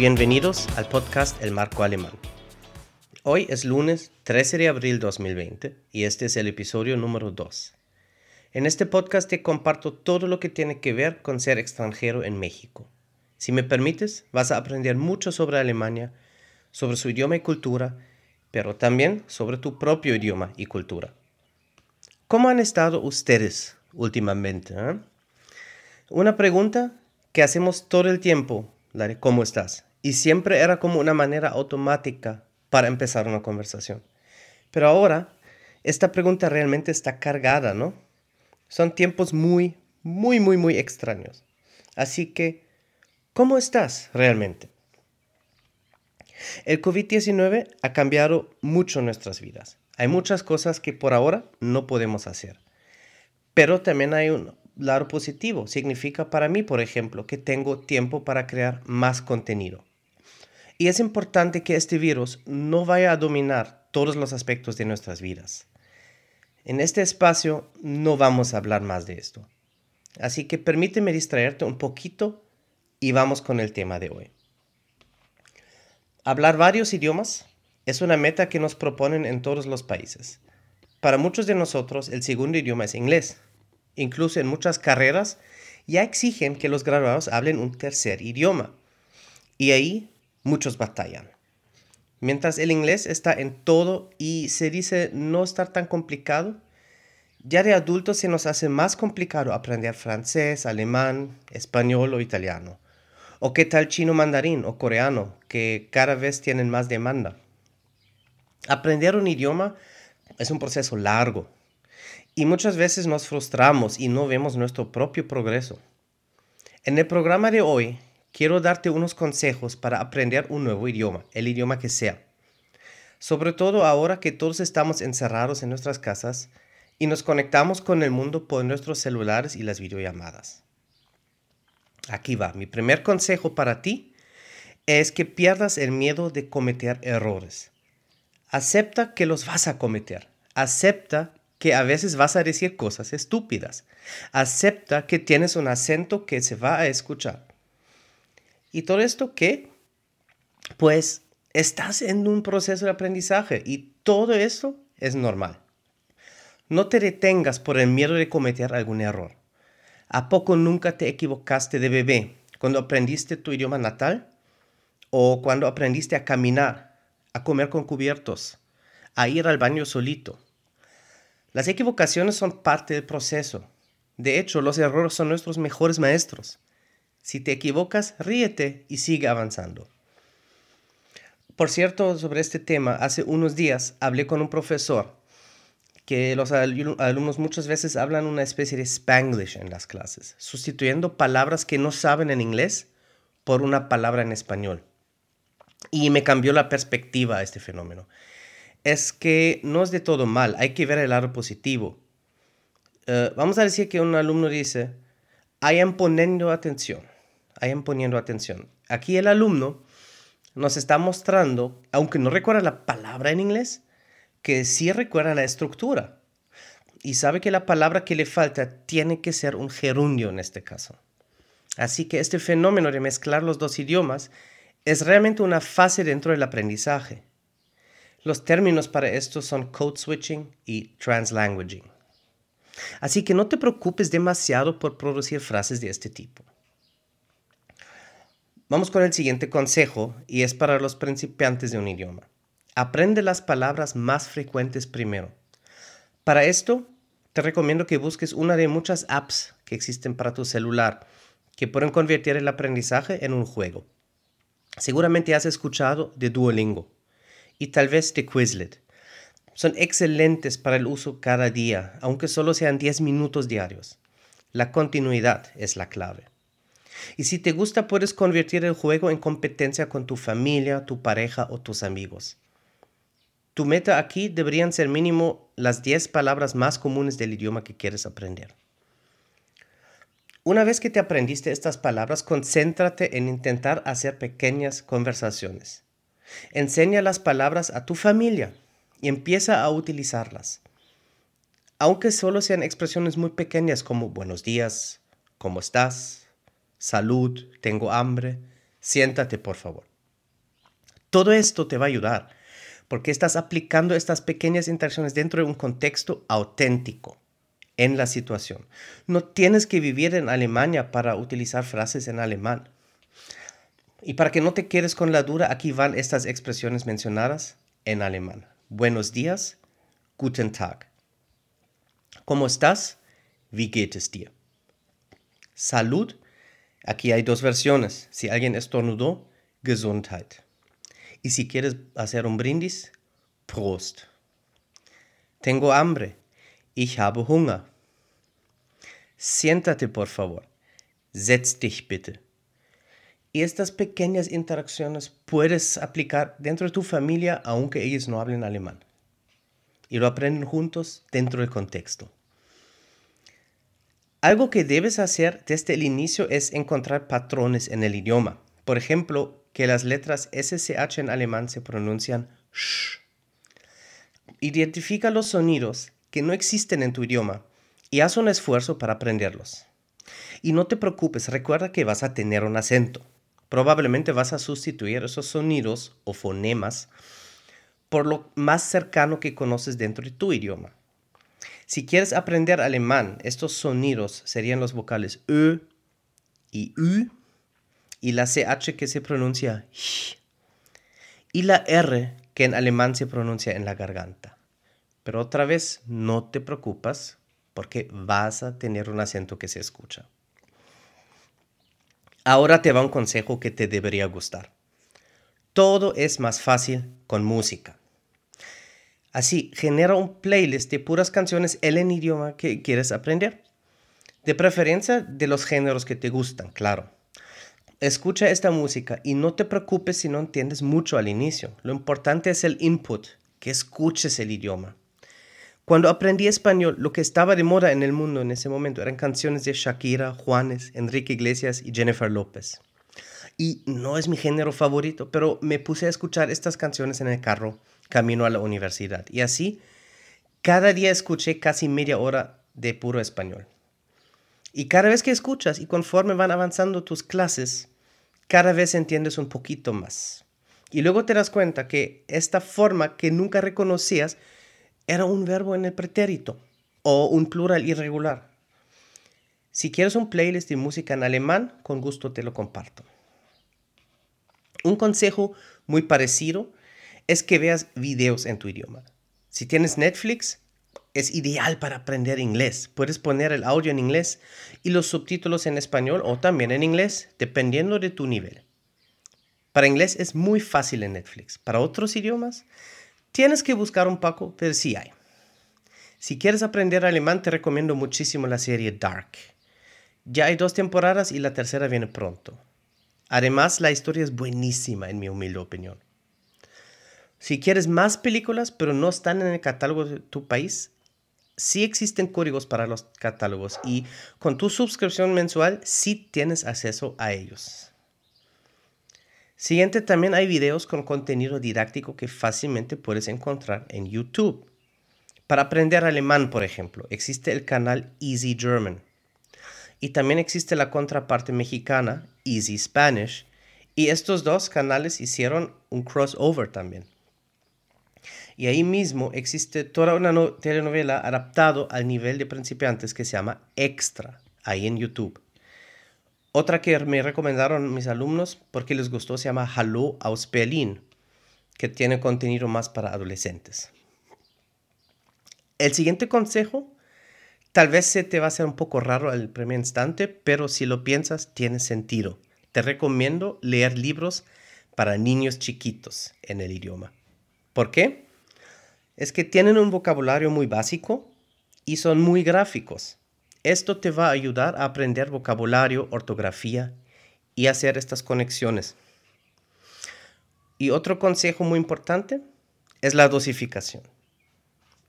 Bienvenidos al podcast El Marco Alemán. Hoy es lunes 13 de abril 2020 y este es el episodio número 2. En este podcast te comparto todo lo que tiene que ver con ser extranjero en México. Si me permites, vas a aprender mucho sobre Alemania, sobre su idioma y cultura, pero también sobre tu propio idioma y cultura. ¿Cómo han estado ustedes últimamente? Eh? Una pregunta que hacemos todo el tiempo, la ¿cómo estás? Y siempre era como una manera automática para empezar una conversación. Pero ahora, esta pregunta realmente está cargada, ¿no? Son tiempos muy, muy, muy, muy extraños. Así que, ¿cómo estás realmente? El COVID-19 ha cambiado mucho nuestras vidas. Hay muchas cosas que por ahora no podemos hacer. Pero también hay un lado positivo. Significa para mí, por ejemplo, que tengo tiempo para crear más contenido. Y es importante que este virus no vaya a dominar todos los aspectos de nuestras vidas. En este espacio no vamos a hablar más de esto. Así que permíteme distraerte un poquito y vamos con el tema de hoy. Hablar varios idiomas es una meta que nos proponen en todos los países. Para muchos de nosotros el segundo idioma es inglés. Incluso en muchas carreras ya exigen que los graduados hablen un tercer idioma. Y ahí muchos batallan. Mientras el inglés está en todo y se dice no estar tan complicado, ya de adultos se nos hace más complicado aprender francés, alemán, español o italiano. ¿O qué tal chino mandarín o coreano, que cada vez tienen más demanda? Aprender un idioma es un proceso largo y muchas veces nos frustramos y no vemos nuestro propio progreso. En el programa de hoy quiero darte unos consejos para aprender un nuevo idioma, el idioma que sea. Sobre todo ahora que todos estamos encerrados en nuestras casas y nos conectamos con el mundo por nuestros celulares y las videollamadas. Aquí va, mi primer consejo para ti es que pierdas el miedo de cometer errores. Acepta que los vas a cometer. Acepta que a veces vas a decir cosas estúpidas. Acepta que tienes un acento que se va a escuchar. ¿Y todo esto qué? Pues estás en un proceso de aprendizaje y todo eso es normal. No te detengas por el miedo de cometer algún error. ¿A poco nunca te equivocaste de bebé cuando aprendiste tu idioma natal? ¿O cuando aprendiste a caminar, a comer con cubiertos, a ir al baño solito? Las equivocaciones son parte del proceso. De hecho, los errores son nuestros mejores maestros. Si te equivocas, ríete y sigue avanzando. Por cierto, sobre este tema, hace unos días hablé con un profesor que los alumnos muchas veces hablan una especie de spanglish en las clases, sustituyendo palabras que no saben en inglés por una palabra en español. Y me cambió la perspectiva a este fenómeno. Es que no es de todo mal, hay que ver el lado positivo. Eh, vamos a decir que un alumno dice, hayan poniendo atención, hayan poniendo atención. Aquí el alumno nos está mostrando, aunque no recuerda la palabra en inglés, que sí recuerda la estructura y sabe que la palabra que le falta tiene que ser un gerundio en este caso. Así que este fenómeno de mezclar los dos idiomas es realmente una fase dentro del aprendizaje. Los términos para esto son code switching y translanguaging. Así que no te preocupes demasiado por producir frases de este tipo. Vamos con el siguiente consejo y es para los principiantes de un idioma. Aprende las palabras más frecuentes primero. Para esto, te recomiendo que busques una de muchas apps que existen para tu celular que pueden convertir el aprendizaje en un juego. Seguramente has escuchado de Duolingo y tal vez de Quizlet. Son excelentes para el uso cada día, aunque solo sean 10 minutos diarios. La continuidad es la clave. Y si te gusta, puedes convertir el juego en competencia con tu familia, tu pareja o tus amigos. Tu meta aquí deberían ser mínimo las 10 palabras más comunes del idioma que quieres aprender. Una vez que te aprendiste estas palabras, concéntrate en intentar hacer pequeñas conversaciones. Enseña las palabras a tu familia y empieza a utilizarlas. Aunque solo sean expresiones muy pequeñas como buenos días, ¿cómo estás? Salud, tengo hambre, Siéntate, por favor. Todo esto te va a ayudar porque estás aplicando estas pequeñas interacciones dentro de un contexto auténtico en la situación. No tienes que vivir en Alemania para utilizar frases en alemán. Y para que no te quedes con la duda, aquí van estas expresiones mencionadas en alemán. Buenos días, guten Tag. ¿Cómo estás? Wie geht es dir? Salud. Aquí hay dos versiones. Si alguien estornudó, Gesundheit. Y si quieres hacer un brindis, Prost. Tengo hambre. Ich habe Hunger. Siéntate, por favor. Setz dich bitte. Y estas pequeñas interacciones puedes aplicar dentro de tu familia aunque ellos no hablen alemán. Y lo aprenden juntos dentro del contexto. Algo que debes hacer desde el inicio es encontrar patrones en el idioma. Por ejemplo, que las letras SSH en alemán se pronuncian sh. Identifica los sonidos que no existen en tu idioma y haz un esfuerzo para aprenderlos. Y no te preocupes, recuerda que vas a tener un acento. Probablemente vas a sustituir esos sonidos o fonemas por lo más cercano que conoces dentro de tu idioma. Si quieres aprender alemán, estos sonidos serían los vocales Ö y U y la CH que se pronuncia y la R que en alemán se pronuncia en la garganta. Pero otra vez, no te preocupas porque vas a tener un acento que se escucha. Ahora te va un consejo que te debería gustar. Todo es más fácil con música. Así, genera un playlist de puras canciones en el idioma que quieres aprender. De preferencia de los géneros que te gustan, claro. Escucha esta música y no te preocupes si no entiendes mucho al inicio. Lo importante es el input, que escuches el idioma. Cuando aprendí español, lo que estaba de moda en el mundo en ese momento eran canciones de Shakira, Juanes, Enrique Iglesias y Jennifer López. Y no es mi género favorito, pero me puse a escuchar estas canciones en el carro camino a la universidad. Y así, cada día escuché casi media hora de puro español. Y cada vez que escuchas y conforme van avanzando tus clases, cada vez entiendes un poquito más. Y luego te das cuenta que esta forma que nunca reconocías era un verbo en el pretérito o un plural irregular. Si quieres un playlist de música en alemán, con gusto te lo comparto. Un consejo muy parecido es que veas videos en tu idioma. Si tienes Netflix, es ideal para aprender inglés. Puedes poner el audio en inglés y los subtítulos en español o también en inglés, dependiendo de tu nivel. Para inglés es muy fácil en Netflix. Para otros idiomas, Tienes que buscar un poco, pero sí hay. Si quieres aprender alemán, te recomiendo muchísimo la serie Dark. Ya hay dos temporadas y la tercera viene pronto. Además, la historia es buenísima, en mi humilde opinión. Si quieres más películas, pero no están en el catálogo de tu país, sí existen códigos para los catálogos y con tu suscripción mensual sí tienes acceso a ellos. Siguiente, también hay videos con contenido didáctico que fácilmente puedes encontrar en YouTube. Para aprender alemán, por ejemplo, existe el canal Easy German. Y también existe la contraparte mexicana, Easy Spanish. Y estos dos canales hicieron un crossover también. Y ahí mismo existe toda una telenovela adaptado al nivel de principiantes que se llama Extra, ahí en YouTube. Otra que me recomendaron mis alumnos porque les gustó se llama Hallo aus que tiene contenido más para adolescentes. El siguiente consejo tal vez se te va a hacer un poco raro al primer instante, pero si lo piensas tiene sentido. Te recomiendo leer libros para niños chiquitos en el idioma. ¿Por qué? Es que tienen un vocabulario muy básico y son muy gráficos. Esto te va a ayudar a aprender vocabulario, ortografía y hacer estas conexiones. Y otro consejo muy importante es la dosificación.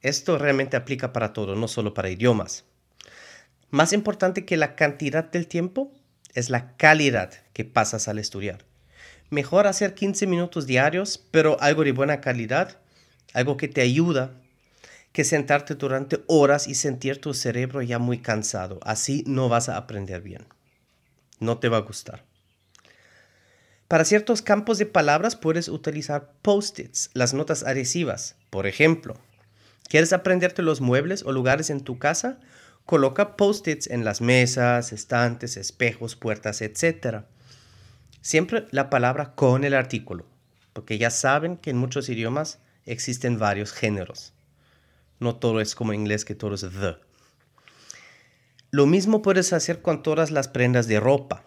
Esto realmente aplica para todo, no solo para idiomas. Más importante que la cantidad del tiempo es la calidad que pasas al estudiar. Mejor hacer 15 minutos diarios, pero algo de buena calidad, algo que te ayuda que sentarte durante horas y sentir tu cerebro ya muy cansado. Así no vas a aprender bien. No te va a gustar. Para ciertos campos de palabras puedes utilizar post-its, las notas adhesivas. Por ejemplo, ¿quieres aprenderte los muebles o lugares en tu casa? Coloca post-its en las mesas, estantes, espejos, puertas, etc. Siempre la palabra con el artículo, porque ya saben que en muchos idiomas existen varios géneros. No todo es como en inglés que todo es the. Lo mismo puedes hacer con todas las prendas de ropa.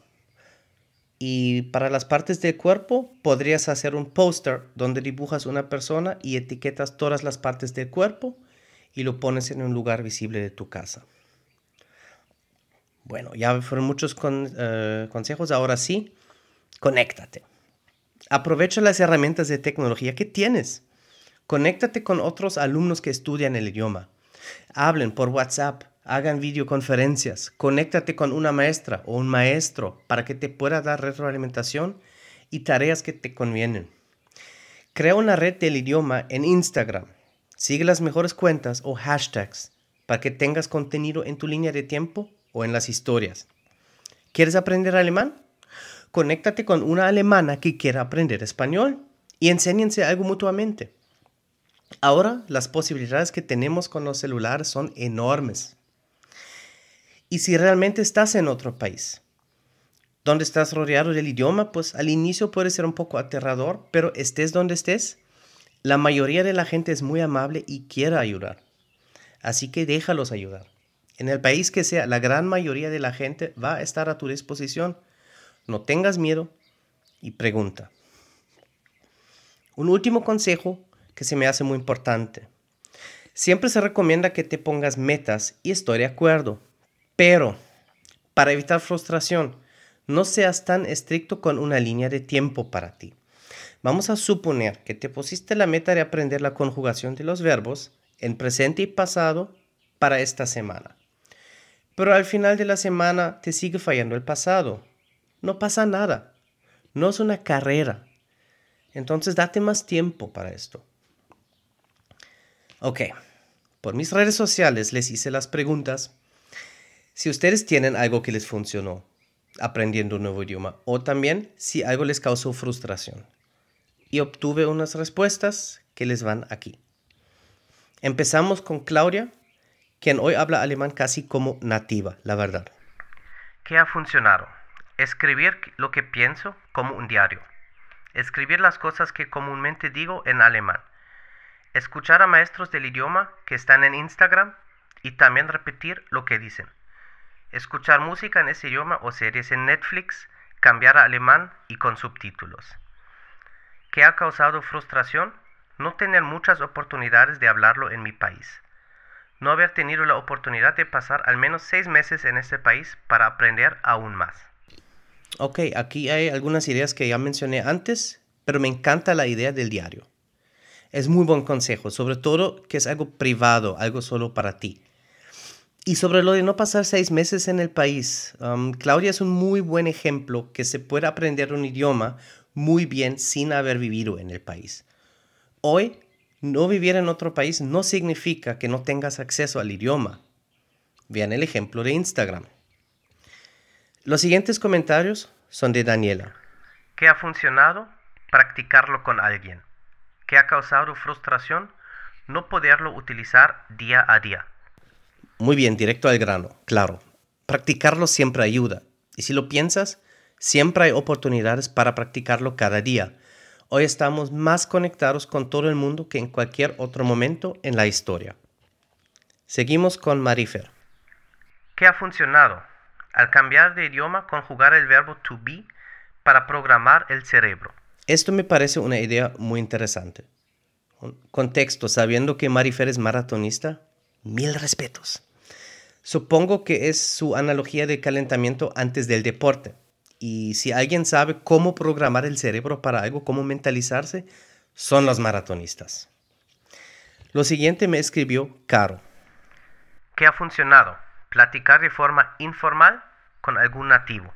Y para las partes del cuerpo podrías hacer un póster donde dibujas una persona y etiquetas todas las partes del cuerpo y lo pones en un lugar visible de tu casa. Bueno, ya fueron muchos eh, consejos, ahora sí, conéctate. Aprovecha las herramientas de tecnología que tienes. Conéctate con otros alumnos que estudian el idioma. Hablen por WhatsApp, hagan videoconferencias, conéctate con una maestra o un maestro para que te pueda dar retroalimentación y tareas que te convienen. Crea una red del idioma en Instagram. Sigue las mejores cuentas o hashtags para que tengas contenido en tu línea de tiempo o en las historias. ¿Quieres aprender alemán? Conéctate con una alemana que quiera aprender español y enséñense algo mutuamente. Ahora las posibilidades que tenemos con los celulares son enormes y si realmente estás en otro país. Donde estás rodeado del idioma, pues al inicio puede ser un poco aterrador, pero estés donde estés, la mayoría de la gente es muy amable y quiere ayudar. Así que déjalos ayudar. En el país que sea, la gran mayoría de la gente va a estar a tu disposición. No tengas miedo y pregunta. Un último consejo que se me hace muy importante. Siempre se recomienda que te pongas metas y estoy de acuerdo. Pero, para evitar frustración, no seas tan estricto con una línea de tiempo para ti. Vamos a suponer que te pusiste la meta de aprender la conjugación de los verbos en presente y pasado para esta semana. Pero al final de la semana te sigue fallando el pasado. No pasa nada. No es una carrera. Entonces date más tiempo para esto. Ok, por mis redes sociales les hice las preguntas si ustedes tienen algo que les funcionó aprendiendo un nuevo idioma o también si algo les causó frustración. Y obtuve unas respuestas que les van aquí. Empezamos con Claudia, quien hoy habla alemán casi como nativa, la verdad. ¿Qué ha funcionado? Escribir lo que pienso como un diario. Escribir las cosas que comúnmente digo en alemán. Escuchar a maestros del idioma que están en Instagram y también repetir lo que dicen escuchar música en ese idioma o series en Netflix, cambiar a alemán y con subtítulos. ¿Qué ha causado frustración? No tener muchas oportunidades de hablarlo en mi país. No haber tenido la oportunidad de pasar al menos seis meses en este país para aprender aún más. Ok, aquí hay algunas ideas que ya mencioné antes, pero me encanta la idea del diario. Es muy buen consejo, sobre todo que es algo privado, algo solo para ti. Y sobre lo de no pasar seis meses en el país, um, Claudia es un muy buen ejemplo que se puede aprender un idioma muy bien sin haber vivido en el país. Hoy, no vivir en otro país no significa que no tengas acceso al idioma. Vean el ejemplo de Instagram. Los siguientes comentarios son de Daniela. ¿Qué ha funcionado? Practicarlo con alguien. ¿Qué ha causado frustración? No poderlo utilizar día a día. Muy bien, directo al grano, claro. Practicarlo siempre ayuda. Y si lo piensas, siempre hay oportunidades para practicarlo cada día. Hoy estamos más conectados con todo el mundo que en cualquier otro momento en la historia. Seguimos con Marifer. ¿Qué ha funcionado? Al cambiar de idioma, conjugar el verbo to be para programar el cerebro. Esto me parece una idea muy interesante. Contexto, sabiendo que Marifer es maratonista, Mil respetos. Supongo que es su analogía de calentamiento antes del deporte. Y si alguien sabe cómo programar el cerebro para algo, cómo mentalizarse, son los maratonistas. Lo siguiente me escribió Caro. ¿Qué ha funcionado? Platicar de forma informal con algún nativo.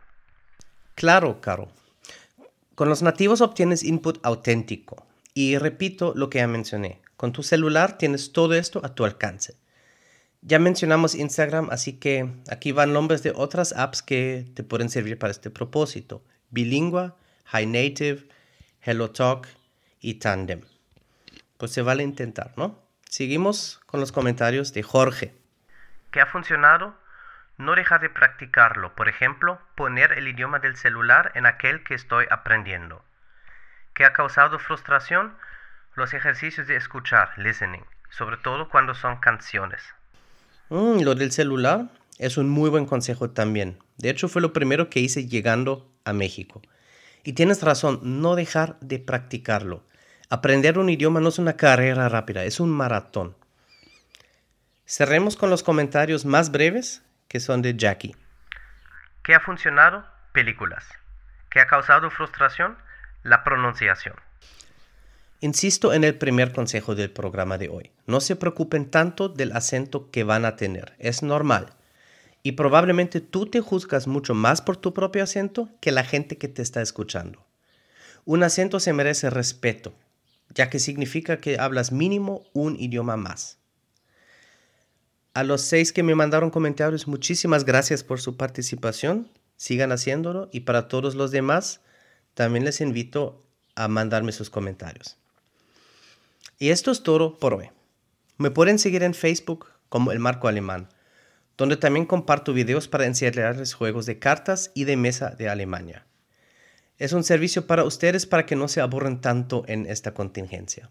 Claro, Caro. Con los nativos obtienes input auténtico. Y repito lo que ya mencioné. Con tu celular tienes todo esto a tu alcance. Ya mencionamos Instagram, así que aquí van nombres de otras apps que te pueden servir para este propósito. Bilingua, High Native, HelloTalk y Tandem. Pues se vale intentar, ¿no? Seguimos con los comentarios de Jorge. ¿Qué ha funcionado? No dejar de practicarlo. Por ejemplo, poner el idioma del celular en aquel que estoy aprendiendo. ¿Qué ha causado frustración? Los ejercicios de escuchar, listening, sobre todo cuando son canciones. Mm, lo del celular es un muy buen consejo también. De hecho, fue lo primero que hice llegando a México. Y tienes razón, no dejar de practicarlo. Aprender un idioma no es una carrera rápida, es un maratón. Cerremos con los comentarios más breves, que son de Jackie. ¿Qué ha funcionado? Películas. ¿Qué ha causado frustración? La pronunciación. Insisto en el primer consejo del programa de hoy. No se preocupen tanto del acento que van a tener. Es normal. Y probablemente tú te juzgas mucho más por tu propio acento que la gente que te está escuchando. Un acento se merece respeto, ya que significa que hablas mínimo un idioma más. A los seis que me mandaron comentarios, muchísimas gracias por su participación. Sigan haciéndolo y para todos los demás, también les invito a mandarme sus comentarios. Y esto es todo por hoy. Me pueden seguir en Facebook como El Marco Alemán donde también comparto videos para enseñarles juegos de cartas y de mesa de Alemania. Es un servicio para ustedes para que no se aburren tanto en esta contingencia.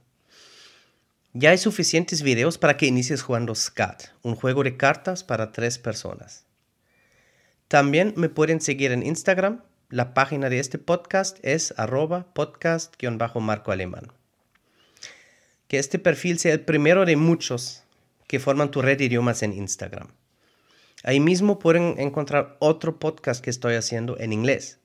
Ya hay suficientes videos para que inicies jugando SCAT, un juego de cartas para tres personas. También me pueden seguir en Instagram. La página de este podcast es arroba podcast-marco alemán. Que este perfil sea el primero de muchos que forman tu red de idiomas en Instagram. Ahí mismo pueden encontrar otro podcast que estoy haciendo en inglés,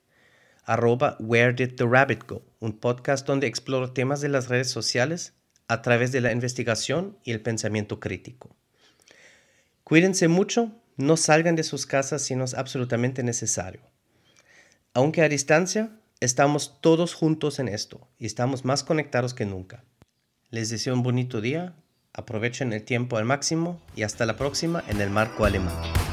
arroba Where Did the Rabbit Go, un podcast donde exploro temas de las redes sociales a través de la investigación y el pensamiento crítico. Cuídense mucho, no salgan de sus casas si no es absolutamente necesario. Aunque a distancia, estamos todos juntos en esto y estamos más conectados que nunca. Les deseo un bonito día, aprovechen el tiempo al máximo y hasta la próxima en el marco alemán.